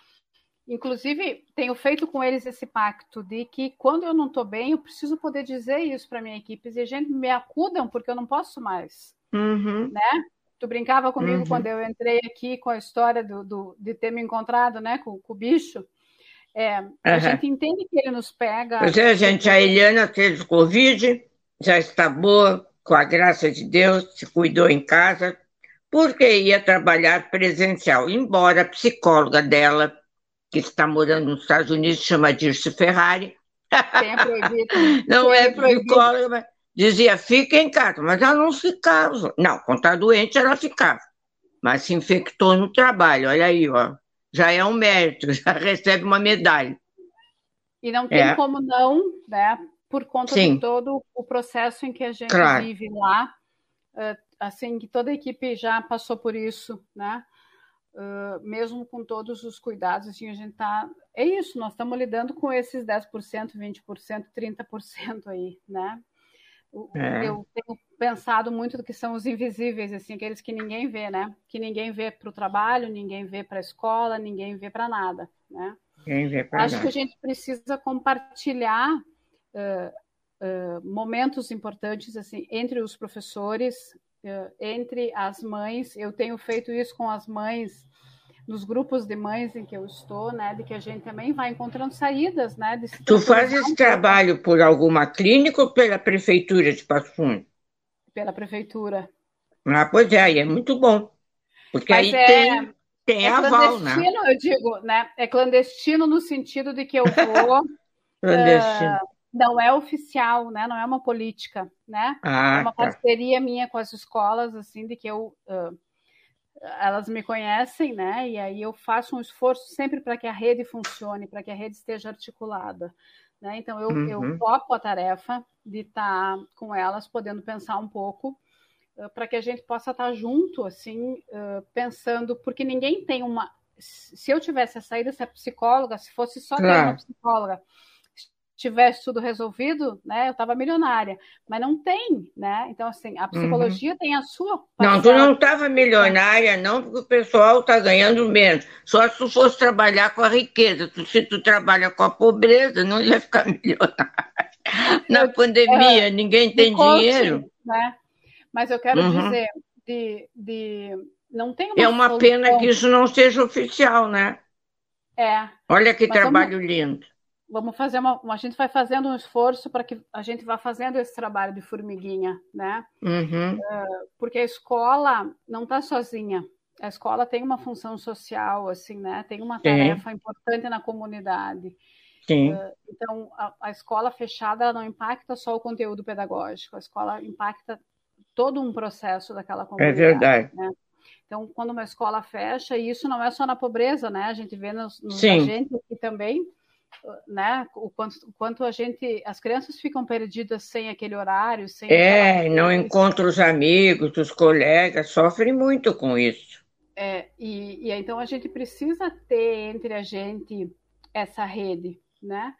Inclusive, tenho feito com eles esse pacto de que quando eu não estou bem, eu preciso poder dizer isso para minha equipe. E a gente me acudam porque eu não posso mais, uhum. né? Tu brincava comigo uhum. quando eu entrei aqui com a história do, do de ter me encontrado, né, com, com o bicho. É, uhum. A gente entende que ele nos pega. Pois é, gente, a Eliana teve Covid, já está boa, com a graça de Deus, se cuidou em casa, porque ia trabalhar presencial. Embora a psicóloga dela, que está morando nos Estados Unidos, chama Dirce Ferrari. Não é psicóloga, mas dizia fica em casa, mas ela não ficava. Não, quando está doente, ela ficava. Mas se infectou no trabalho, olha aí, ó já é um mérito, já recebe uma medalha. E não tem é. como não, né? Por conta Sim. de todo o processo em que a gente claro. vive lá, eh, assim, que toda a equipe já passou por isso, né? Uh, mesmo com todos os cuidados, assim, a gente tá. É isso, nós estamos lidando com esses 10%, 20%, 30% aí, né? É. Eu tenho pensado muito do que são os invisíveis, assim, aqueles que ninguém vê, né? Que ninguém vê para o trabalho, ninguém vê para a escola, ninguém vê para nada, né? Ninguém vê para Acho nada. que a gente precisa compartilhar uh, uh, momentos importantes, assim, entre os professores, entre as mães. Eu tenho feito isso com as mães nos grupos de mães em que eu estou, né, de que a gente também vai encontrando saídas, né? tu faz esse trabalho por alguma clínica ou pela prefeitura de Passo Fundo? Pela prefeitura. Ah, pois é, é muito bom, porque Mas aí é, tem, tem é aval, né? clandestino, eu digo, né? É clandestino no sentido de que eu vou... clandestino. Uh, não é oficial, né? Não é uma política, né? Ah, é uma tá. parceria minha com as escolas, assim, de que eu uh, elas me conhecem, né? E aí eu faço um esforço sempre para que a rede funcione, para que a rede esteja articulada. Né? Então eu, uhum. eu topo a tarefa de estar tá com elas, podendo pensar um pouco, uh, para que a gente possa estar tá junto, assim, uh, pensando, porque ninguém tem uma. Se eu tivesse a saída ser psicóloga, se fosse só ter uma psicóloga, tivesse tudo resolvido, né, eu estava milionária. Mas não tem, né? Então, assim, a psicologia uhum. tem a sua. Não, tu não estava milionária, não, porque o pessoal está ganhando menos. Só se tu fosse trabalhar com a riqueza. Se tu trabalha com a pobreza, não ia ficar milionária. Na eu, pandemia, ninguém tem dinheiro. Né? Mas eu quero uhum. dizer, de, de não tem uma É uma solução. pena que isso não seja oficial, né? É. Olha que trabalho vamos... lindo vamos fazer uma, a gente vai fazendo um esforço para que a gente vá fazendo esse trabalho de formiguinha, né? Uhum. Uh, porque a escola não está sozinha. A escola tem uma função social, assim, né? Tem uma tarefa Sim. importante na comunidade. Sim. Uh, então, a, a, escola fechada não impacta só o conteúdo pedagógico. A escola impacta todo um processo daquela é comunidade. É verdade. Né? Então, quando uma escola fecha, e isso não é só na pobreza, né? A gente vê nos, nos agentes aqui também né? O quanto, o quanto a gente, as crianças ficam perdidas sem aquele horário, sem é, não encontram os amigos, os colegas, sofrem muito com isso. É, e, e então a gente precisa ter entre a gente essa rede, né?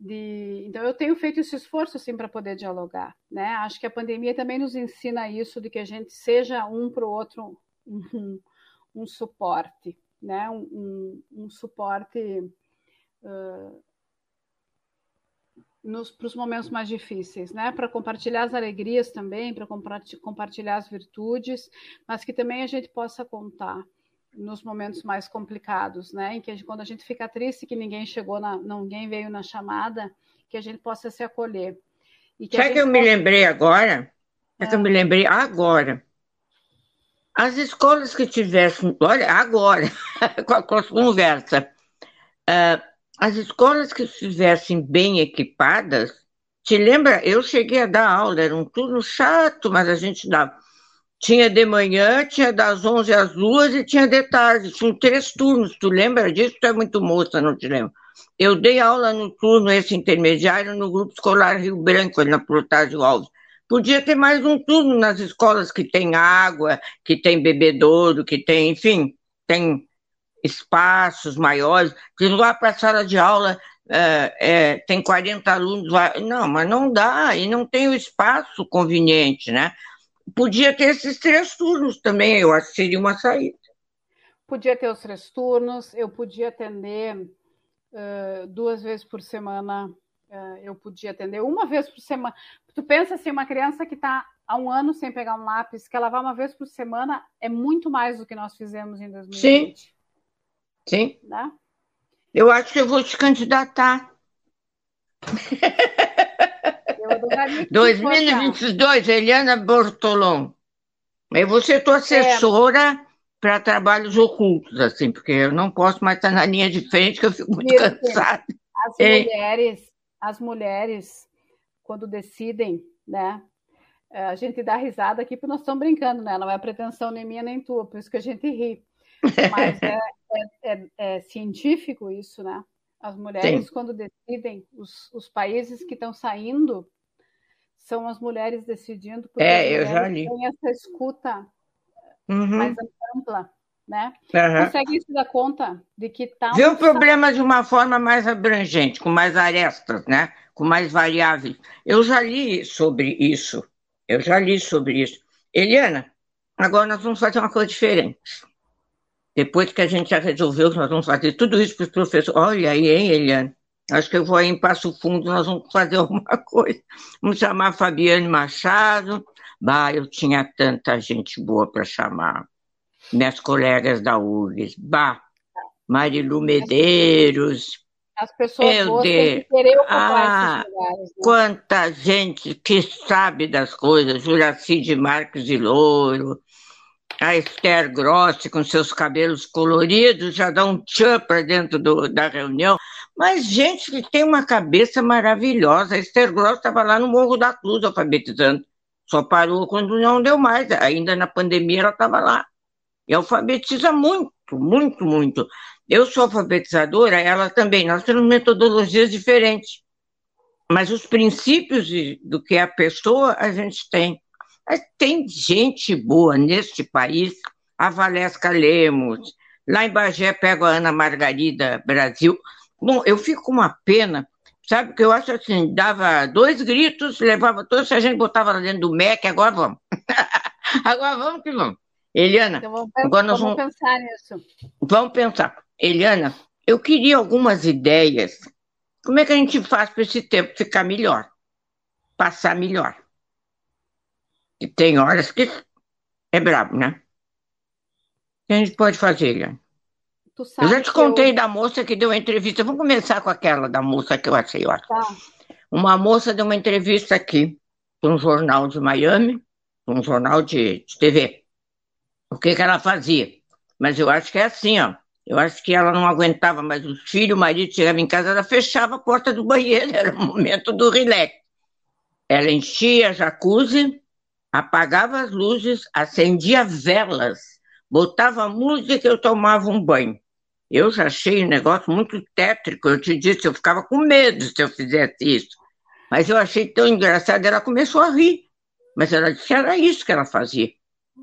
De, então eu tenho feito esse esforço assim para poder dialogar, né? Acho que a pandemia também nos ensina isso de que a gente seja um para o outro um, um, suporte, né? Um, um, um suporte uh, para os momentos mais difíceis, né? Para compartilhar as alegrias também, para compartilhar as virtudes, mas que também a gente possa contar nos momentos mais complicados, né? Em que quando a gente fica triste que ninguém chegou, na, ninguém veio na chamada, que a gente possa se acolher. E que Sabe que eu possa... me lembrei agora? É. que eu me lembrei agora. As escolas que tivessem, olha, agora, com a conversa, uh, as escolas que estivessem bem equipadas Te lembra? Eu cheguei a dar aula, era um turno chato, mas a gente dava. Tinha de manhã, tinha das 11 às 2 e tinha de tarde. Tinham três turnos. Tu lembra disso? Tu é muito moça, não te lembro. Eu dei aula no turno esse intermediário no Grupo Escolar Rio Branco, na Protásio Alves. Podia ter mais um turno nas escolas que tem água, que tem bebedouro, que tem, enfim, tem espaços maiores. Que lá para a sala de aula é, é, tem 40 alunos. Não, mas não dá, e não tem o espaço conveniente, né? Podia ter esses três turnos também, eu acho que seria uma saída. Podia ter os três turnos, eu podia atender uh, duas vezes por semana, uh, eu podia atender uma vez por semana. Tu pensa assim, uma criança que está há um ano sem pegar um lápis, que ela vai uma vez por semana, é muito mais do que nós fizemos em 2020. Sim, sim. Né? Eu acho que eu vou te candidatar. 2022, Eliana Bortolom. Eu vou ser tua assessora é. para trabalhos ocultos, assim, porque eu não posso mais estar na linha de frente, que eu fico muito Isso. cansada. As é. mulheres, as mulheres, quando decidem, né? É, a gente dá risada aqui porque nós estamos brincando, né? Não é pretensão nem minha nem tua, por isso que a gente ri. Mas é, é, é, é científico isso, né? As mulheres, Sim. quando decidem, os, os países que estão saindo são as mulheres decidindo, porque é, eu já li. têm essa escuta uhum. mais ampla, né? Uhum. Consegue se dar conta de que está... Vê o problema de uma forma mais abrangente, com mais arestas, né? Com mais variáveis. Eu já li sobre isso. Eu já li sobre isso. Eliana, agora nós vamos fazer uma coisa diferente. Depois que a gente já resolveu que nós vamos fazer tudo isso para os professores. Olha aí, hein, Eliana? Acho que eu vou aí em Passo Fundo, nós vamos fazer alguma coisa. Vamos chamar Fabiane Machado. Bah, eu tinha tanta gente boa para chamar. Minhas colegas da URGS. Bah, Marilu Medeiros. As pessoas eu boas de... querer ocupar ah, lugares. Né? Quanta gente que sabe das coisas. Juraci de Marques de Louro a Esther Grossi com seus cabelos coloridos já dá um tchan para dentro do, da reunião. Mas gente que tem uma cabeça maravilhosa. A Esther Grossi estava lá no Morro da Cruz alfabetizando. Só parou quando não deu mais. Ainda na pandemia ela estava lá. E alfabetiza muito, muito, muito. Eu sou alfabetizadora, ela também. Nós temos metodologias diferentes. Mas os princípios do que é a pessoa, a gente tem. Tem gente boa neste país, a Valesca Lemos, lá em Bagé pego a Ana Margarida Brasil. Bom, eu fico com uma pena, sabe, que eu acho assim, dava dois gritos, levava todos, a gente botava lá dentro do MEC, agora vamos. agora vamos que vamos. Eliana, então vamos, agora nós vamos, vamos pensar nisso. Vamos pensar. Eliana, eu queria algumas ideias. Como é que a gente faz para esse tempo ficar melhor? Passar melhor? E tem horas que é brabo, né? O que a gente pode fazer, Eliane? eu já te contei eu... da moça que deu a entrevista. Vamos começar com aquela da moça que eu achei ótima. Tá. Uma moça deu uma entrevista aqui para um jornal de Miami, um jornal de, de TV. O que, que ela fazia? Mas eu acho que é assim, ó. Eu acho que ela não aguentava mais os filhos, o marido chegava em casa, ela fechava a porta do banheiro, era o momento do relax. Ela enchia a jacuzzi, apagava as luzes, acendia velas, botava música e eu tomava um banho. Eu já achei um negócio muito tétrico, eu te disse, eu ficava com medo se eu fizesse isso. Mas eu achei tão engraçado, ela começou a rir. Mas ela disse que era isso que ela fazia.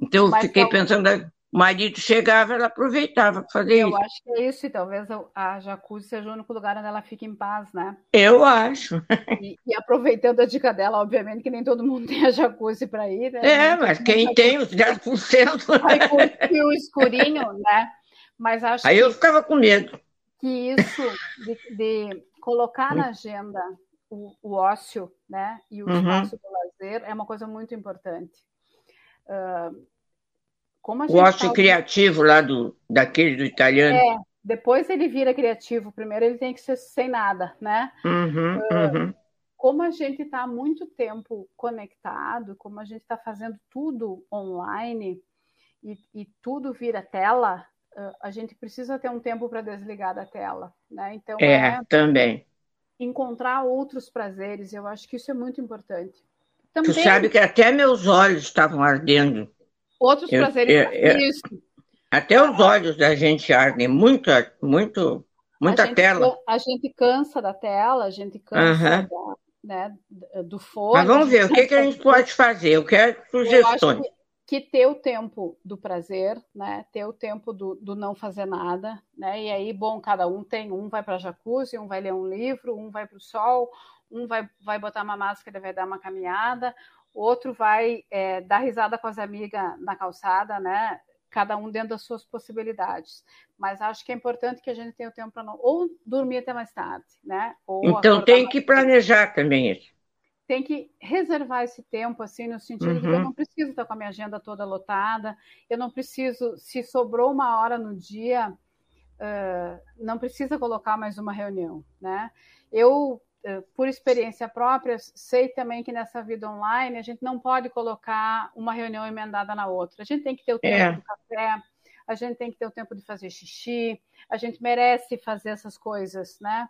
Então eu Mas fiquei pensando, o marido chegava, ela aproveitava para fazer eu isso. Eu acho que é isso, e talvez a jacuzzi seja o único lugar onde ela fica em paz, né? Eu acho. E, e aproveitando a dica dela, obviamente que nem todo mundo tem a jacuzzi para ir, né? É, mas quem tem os 10%. Vai curtir o escurinho, né? Mas acho Aí eu ficava com medo. Que isso de, de colocar na agenda o, o, ócio, né? E o uhum. espaço do lazer é uma coisa muito importante. Uh, o ócio criativo lá do, daquele do italiano. É, depois ele vira criativo. Primeiro ele tem que ser sem nada, né? Uhum, uh, uhum. Como a gente está há muito tempo conectado, como a gente está fazendo tudo online e, e tudo vira tela, uh, a gente precisa ter um tempo para desligar da tela, né? Então é, é também. encontrar outros prazeres. Eu acho que isso é muito importante. Também, tu sabe que até meus olhos estavam ardendo. Outros eu, prazeres. Eu, eu. Até os olhos da gente ardem. Muito, muito, muita a gente, tela. A gente cansa da tela, a gente cansa da, né, do fone. Mas vamos ver, o que, que a gente pode fazer? Eu quero sugestões. Eu que ter o tempo do prazer, né? Ter o tempo do, do não fazer nada, né? E aí, bom, cada um tem, um vai para jacuzzi, um vai ler um livro, um vai para o sol, um vai, vai botar uma máscara e vai dar uma caminhada, outro vai é, dar risada com as amigas na calçada, né? Cada um dentro das suas possibilidades. Mas acho que é importante que a gente tenha o tempo para não. Ou dormir até mais tarde, né? Ou então tem que planejar também isso tem que reservar esse tempo, assim, no sentido uhum. de que eu uhum. não preciso estar com a minha agenda toda lotada, eu não preciso, se sobrou uma hora no dia, uh, não precisa colocar mais uma reunião, né? Eu, por experiência própria, sei também que nessa vida online a gente não pode colocar uma reunião emendada na outra. A gente tem que ter o tempo é. do café, a gente tem que ter o tempo de fazer xixi, a gente merece fazer essas coisas, né?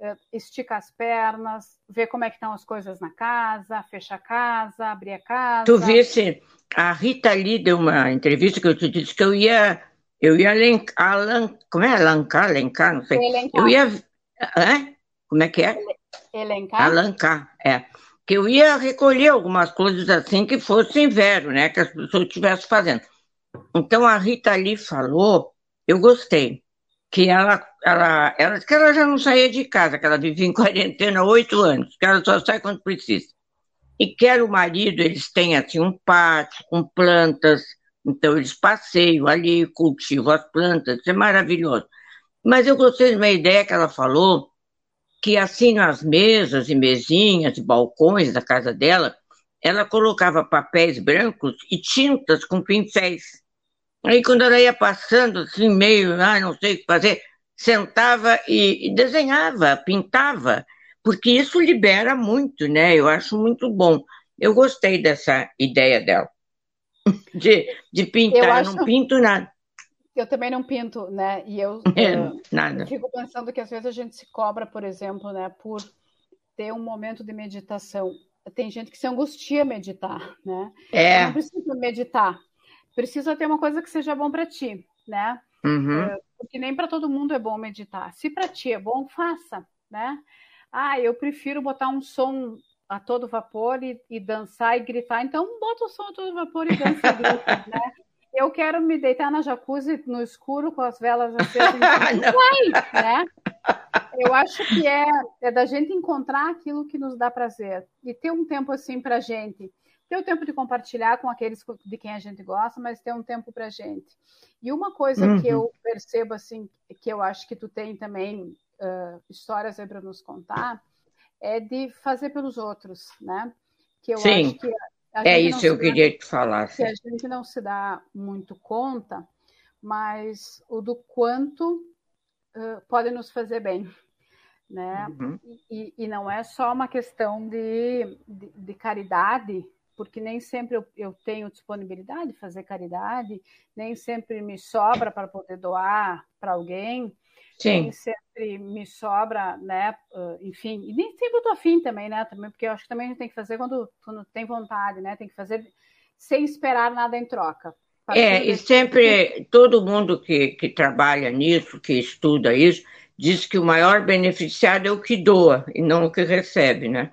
É, estica as pernas, ver como é que estão as coisas na casa, fecha a casa, abrir a casa. Tu visse, a Rita ali deu uma entrevista que eu te disse que eu ia, eu ia alencar, alan, como é alancar, alencar, não sei. Elencar. Eu ia, hã? Como é que é? Elencar? Alancar, é. Que eu ia recolher algumas coisas assim que fosse inverno, né, que as pessoas estivessem fazendo. Então a Rita ali falou, eu gostei que ela, ela, ela, que ela já não saía de casa, que ela vivia em quarentena há oito anos, que ela só sai quando precisa. E quer o marido, eles têm assim um pátio com plantas, então eles passeiam ali, cultivam as plantas, isso é maravilhoso. Mas eu gostei de uma ideia que ela falou, que assim nas mesas e mesinhas e balcões da casa dela, ela colocava papéis brancos e tintas com pincéis. Aí quando ela ia passando assim, meio, ah, não sei o que fazer, sentava e, e desenhava, pintava, porque isso libera muito, né? Eu acho muito bom. Eu gostei dessa ideia dela. De, de pintar, eu, acho... eu não pinto nada. Eu também não pinto, né? E eu, é, eu, nada. fico pensando que às vezes a gente se cobra, por exemplo, né, por ter um momento de meditação. Tem gente que se angustia meditar, né? É. Não precisa meditar, precisa ter uma coisa que seja bom para ti, né? Uhum. É, porque nem para todo mundo é bom meditar. Se para ti é bom, faça, né? Ah, eu prefiro botar um som a todo vapor e, e dançar e gritar. Então, bota o som a todo vapor e dança e grita, né? Eu quero me deitar na jacuzzi no escuro com as velas acesas. Vai, né? Eu acho que é, é da gente encontrar aquilo que nos dá prazer e ter um tempo assim para gente ter o tempo de compartilhar com aqueles de quem a gente gosta, mas ter um tempo para gente. E uma coisa uhum. que eu percebo assim, que eu acho que tu tem também uh, histórias aí para nos contar, é de fazer pelos outros, né? Que eu Sim. acho que é isso que eu queria te falar. Que a gente não se dá muito conta, mas o do quanto uh, pode nos fazer bem. Né? Uhum. E, e, não é só uma questão de, de, de caridade, porque nem sempre eu, eu, tenho disponibilidade de fazer caridade, nem sempre me sobra para poder doar para alguém, Sim. nem sempre me sobra, né? Enfim, e nem sempre eu tô afim também, né? Também, porque eu acho que também a gente tem que fazer quando, quando tem vontade, né? Tem que fazer sem esperar nada em troca. É, e sempre todo mundo que, que trabalha nisso, que estuda isso, diz que o maior beneficiado é o que doa e não o que recebe, né?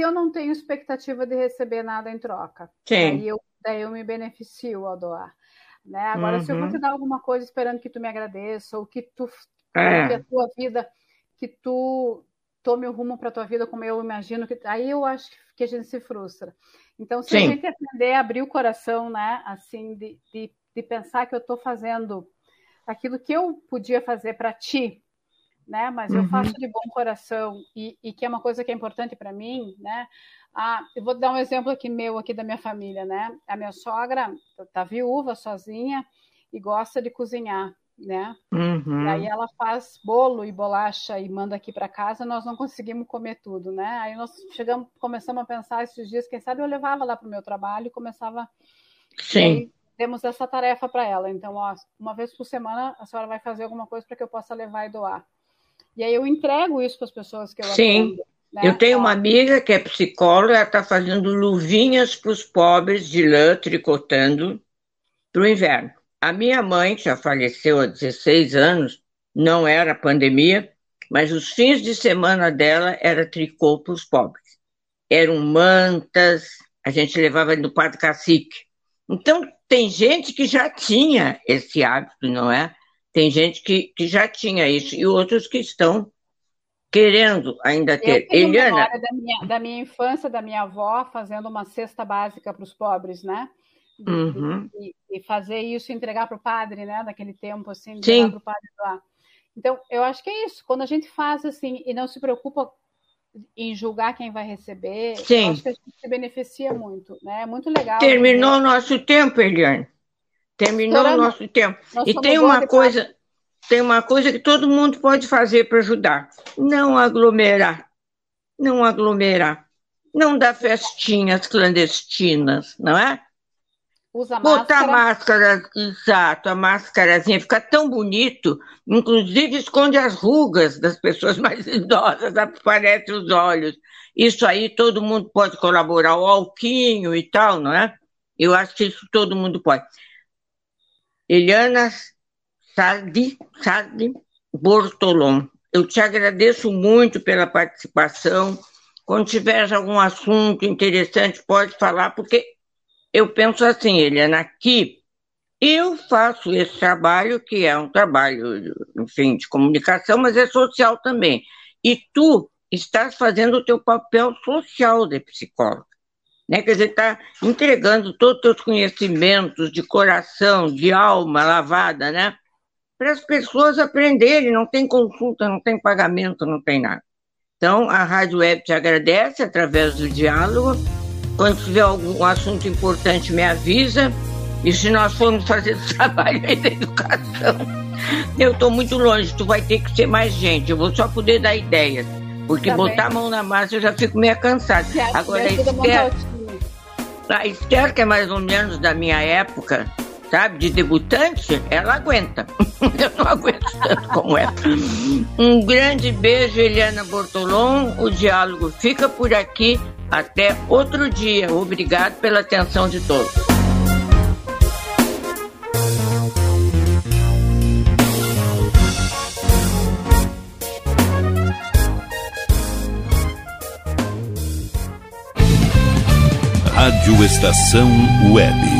se eu não tenho expectativa de receber nada em troca. Sim. Daí eu, daí eu me beneficio ao doar. Né? Agora, uhum. se eu vou uhum. te dar alguma coisa esperando que tu me agradeça, ou que tu é. que a tua vida, que tu tome o rumo para a tua vida como eu imagino, que aí eu acho que a gente se frustra. Então, se Sim. a gente aprender a abrir o coração, né, assim, de, de, de pensar que eu estou fazendo aquilo que eu podia fazer para ti, né? Mas uhum. eu faço de bom coração e, e, que é uma coisa que é importante para mim, né? Ah, eu vou dar um exemplo aqui meu, aqui da minha família, né? A minha sogra tá viúva, sozinha e gosta de cozinhar, né? Uhum. E aí ela faz bolo e bolacha e manda aqui para casa, nós não conseguimos comer tudo, né? Aí nós chegamos, começamos a pensar esses dias, quem sabe eu levava lá para o meu trabalho e começava. Sim. temos essa tarefa para ela. Então, ó, uma vez por semana a senhora vai fazer alguma coisa para que eu possa levar e doar. E aí eu entrego isso para as pessoas que eu Sim. atendo. Né? Eu tenho uma amiga que é psicóloga, ela está fazendo luvinhas para os pobres de lã, tricotando para o inverno. A minha mãe, que já faleceu há 16 anos, não era pandemia, mas os fins de semana dela era tricô para os pobres. Eram mantas, a gente levava no Padre Cacique. Então, tem gente que já tinha esse hábito, não é? Tem gente que, que já tinha isso, e outros que estão querendo ainda ter. Eu tenho Eliana. da minha, da minha infância, da minha avó, fazendo uma cesta básica para os pobres, né? E, Uhum. e- e fazer isso, entregar para o padre, né? Naquele tempo, assim, Sim. entregar para o padre lá. Então, eu acho que é isso. Quando a gente faz assim e não se preocupa em julgar quem vai receber, Sim. acho que a gente se beneficia muito, né? É muito legal. Terminou o nosso tempo, Eliane. Terminou o nosso tempo. E tem uma coisa, tem uma coisa que todo mundo pode fazer para ajudar. Não aglomerar. Não aglomerar. Não dar festinhas clandestinas, não é? Usa Botar máscara. máscara, exato, a máscarazinha fica tão bonito, inclusive esconde as rugas das pessoas mais idosas, aparece os olhos. Isso aí todo mundo pode colaborar, o alquinho e tal, não é? Eu acho que isso todo mundo pode. Eliana Sardi, Sardi Bortolom, eu te agradeço muito pela participação. Quando tiver algum assunto interessante, pode falar, porque eu penso assim, Eliana, aqui eu faço esse trabalho, que é um trabalho, enfim, de comunicação, mas é social também. E tu estás fazendo o teu papel social de psicóloga. Né? Quer dizer, está entregando todos os teus conhecimentos de coração, de alma lavada, né? Para as pessoas aprenderem, não tem consulta, não tem pagamento, não tem nada. Então, a Rádio Web te agradece através do diálogo. Quando tiver algum assunto importante, me avisa. E se nós formos fazer trabalho aí da educação, eu estou muito longe, tu vai ter que ser mais gente. Eu vou só poder dar ideias. Porque Tá botar bem. a mão na massa eu já fico meio cansada. Agora, a Esther, a Esther, que é mais ou menos da minha época, sabe, de debutante, ela aguenta. Eu não aguento tanto como ela. Um grande beijo, Eliana Bortolom. O diálogo fica por aqui. Até outro dia. Obrigado pela atenção de todos. Rádio Estação Web.